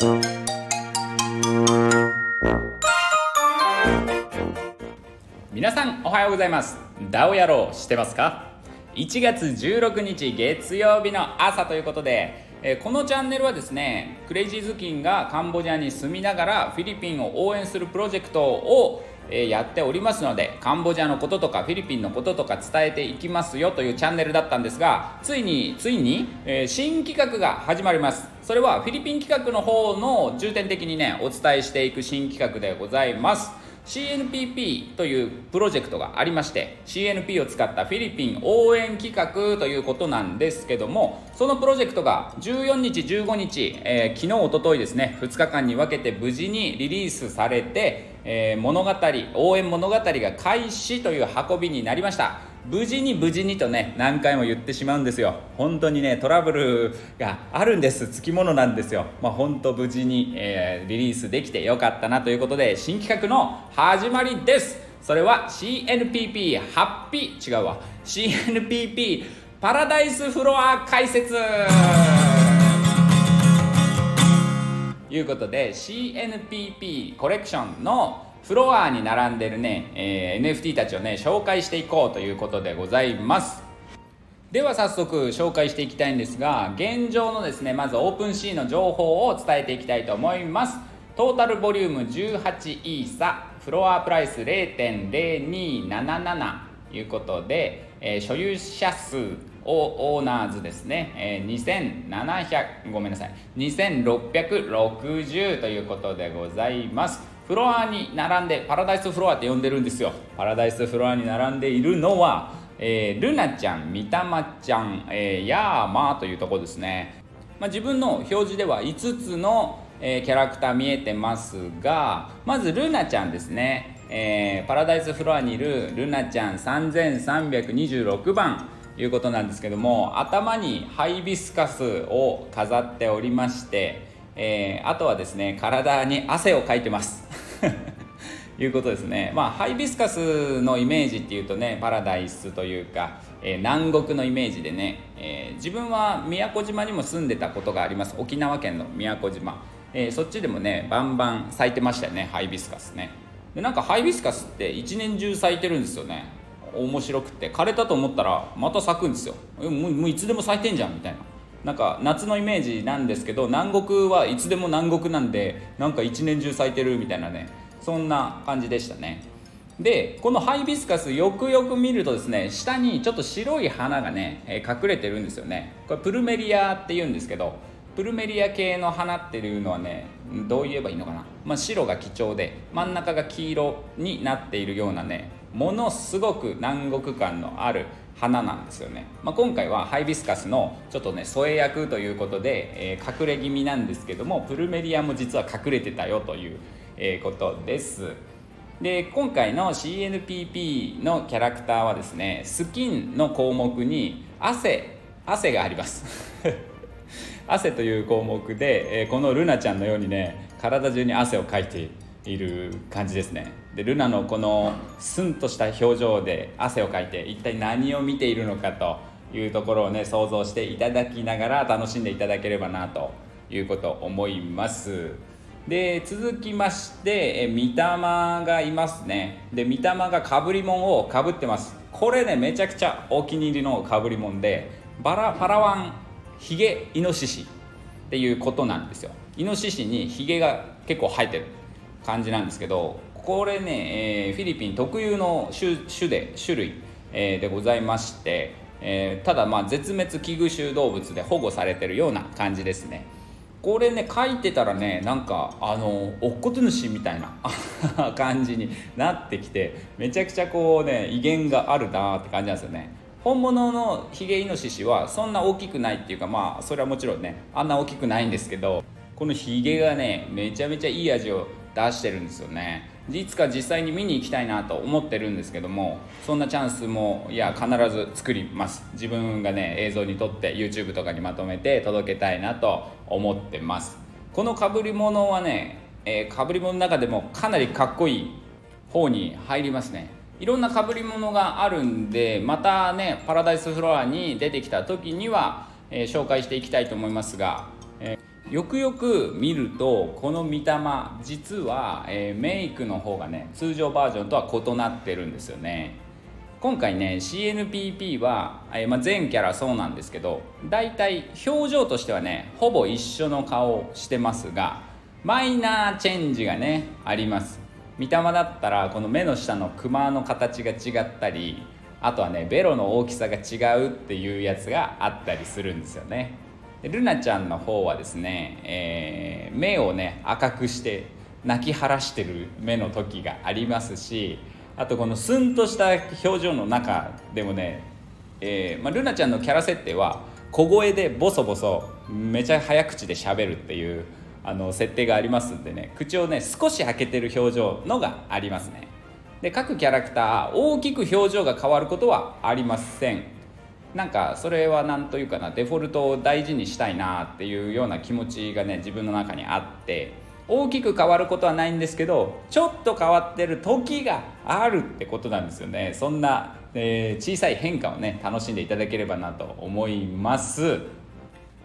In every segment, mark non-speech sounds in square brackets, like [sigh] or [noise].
皆さんおはようございます。ダオ野郎してますか？1月16日月曜日の朝ということでえこのチャンネルはですねクレイジーズキンがカンボジアに住みながらフィリピンを応援するプロジェクトをえやっておりますのでカンボジアのこととかフィリピンのこととか伝えていきますよというチャンネルだったんですがついについに、え新企画が始まります。それはフィリピン企画の方の重点的にねお伝えしていく新企画でございます。CNPP というプロジェクトがありまして CNP を使ったフィリピン応援企画ということなんですけどもそのプロジェクトが14日15日、えー、昨日おとといですね2日間に分けて無事にリリースされて、えー、物語応援物語が開始という運びになりました。無事に無事にとね何回も言ってしまうんですよ。本当にねトラブルがあるんです。つきものなんですよ。まあ本当無事に、えー、リリースできてよかったなということで新企画の始まりです。それは CNPP ハッピー。違うわ。CNPP パラダイスフロア解説。いうことで CNPP コレクションのフロアに並んでるね、えー、NFT たちをね紹介していこうということでございます。では早速紹介していきたいんですが現状のですねまずオープンシーの情報を伝えていきたいと思います。トータルボリューム18イーサフロアプライス0.0277ということで、えー、所有者数をオーナーズですね、えー、2700ごめんなさい2660ということでございます。フロアに並んでパラダイスフロアって呼んでるんですよ。パラダイスフロアに並んでいるのは、えー、ルナちゃんみたまちゃん、えー、ヤーマーというとこですね、まあ、自分の表示では5つの、キャラクター見えてますがまずルナちゃんですね。えー、パラダイスフロアにいるルナちゃん3326番いうことなんですけども頭にハイビスカスを飾っておりまして、えー、あとはですね体に汗をかいてます。[laughs] いうことですね。まあハイビスカスのイメージっていうとねパラダイスというか、えー、南国のイメージでね、えー、自分は宮古島にも住んでたことがあります。沖縄県の宮古島、えー、そっちでもねバンバン咲いてましたよねハイビスカスね。でなんかハイビスカスって一年中咲いてるんですよね。面白くて。枯れたと思ったらまた咲くんですよ。もうもういつでも咲いてんじゃんみたいな。なんか夏のイメージなんですけど南国はいつでも南国なんでなんか一年中咲いてるみたいなね。そんな感じでしたね。でこのハイビスカスよくよく見るとですね下にちょっと白い花がね、え隠れてるんですよね。これプルメリアって言うんですけどプルメリア系の花っていうのはねどう言えばいいのかな、まあ、白が貴重で真ん中が黄色になっているようなねものすごく南国感のある花なんですよね、まあ、今回はハイビスカスのちょっとね添え役ということで、えー、隠れ気味なんですけどもプルメリアも実は隠れてたよという、えー、ことです。で今回の CNPP のキャラクターはですねスキンの項目に汗汗があります。汗という項目で、えー、このルナちゃんのようにね体中に汗をかいている感じですね。でルナのこのスンとした表情で汗をかいて一体何を見ているのかというところをね想像していただきながら楽しんでいただければなということ思います。で続きましてえ御霊がいますね。で御霊がかぶりもんをかぶってます。これねめちゃくちゃお気に入りのかぶりもんでバラパラワンヒゲイノシシっていうことなんですよ。イノシシにヒゲが結構生えてる感じなんですけどこれね、えー、フィリピン特有の種種で種類、えー、でございまして、えー、ただまあ絶滅危惧種動物で保護されてるような感じですね。これね書いてたらねなんかあのおっこと主みたいな [laughs] 感じになってきてめちゃくちゃこうね威厳があるなって感じなんですよね。本物のヒゲイノシシはそんな大きくないっていうかまあそれはもちろんねあんな大きくないんですけどこのヒゲがねめちゃめちゃいい味を出してるんですよね。いつか実際に見に行きたいなと思ってるんですけどもそんなチャンスもいや必ず作ります。自分がね映像に撮って YouTube とかにまとめて届けたいなと思ってます。このかぶり物はね、えー、かぶり物の中でもかなりかっこいい方に入りますね。いろんなかぶり物があるんでまたねパラダイスフロアに出てきた時には、えー、紹介していきたいと思いますが、えーよくよく見るとこの見た目実は、えー、メイクの方がね通常バージョンとは異なってるんですよね。今回ね CNPP は、えまあ、全キャラそうなんですけどだいたい表情としてはねほぼ一緒の顔してますがマイナーチェンジがねあります。見た目だったらこの目の下のクマの形が違ったりあとはねベロの大きさが違うっていうやつがあったりするんですよね。ルナちゃんの方はですね、えー、目をね赤くして泣き晴らしてる目の時がありますしあとこのスンとした表情の中でもね、えーまあ、ルナちゃんのキャラ設定は小声でボソボソめちゃ早口で喋るっていうあの設定がありますんでね口をね少し開けてる表情のがありますね。で各キャラクター大きく表情が変わることはありません。なんかそれは何というかなデフォルトを大事にしたいなっていうような気持ちがね自分の中にあって大きく変わることはないんですけどちょっと変わってる時があるってことなんですよね。そんな、えー、小さい変化をね楽しんでいただければなと思います。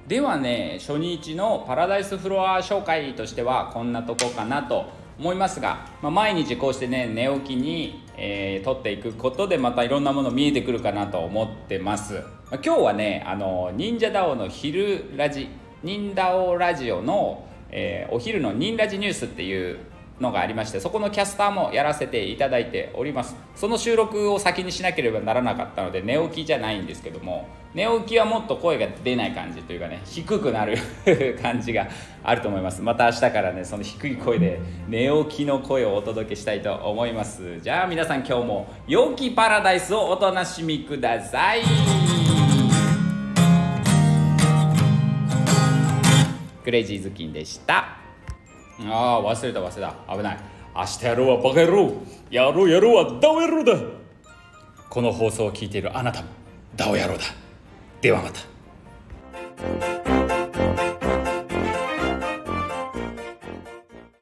ではね初日のパラダイスフロア紹介としてはこんなとこかなと思いますが、まあ、毎日こうしてね寝起きに、えー、撮っていくことでまたいろんなもの見えてくるかなと思ってます、まあ、今日はねあの忍者ダオの昼ラジ忍ダオラジオの、えー、お昼の忍ラジニュースっていうのがありましてそこのキャスターもやらせていただいております。その収録を先にしなければならなかったので寝起きじゃないんですけども寝起きはもっと声が出ない感じというかね低くなる [laughs] 感じがあると思います。また明日からねその低い声で寝起きの声をお届けしたいと思います。じゃあ皆さん今日も陽気パラダイスをお楽しみください。クレイジーズキンでした。ああ忘れた忘れた危ない明日やろうはバカ野郎やろうやろうはダオ野郎だこの放送を聞いているあなたもダオ野郎だではまた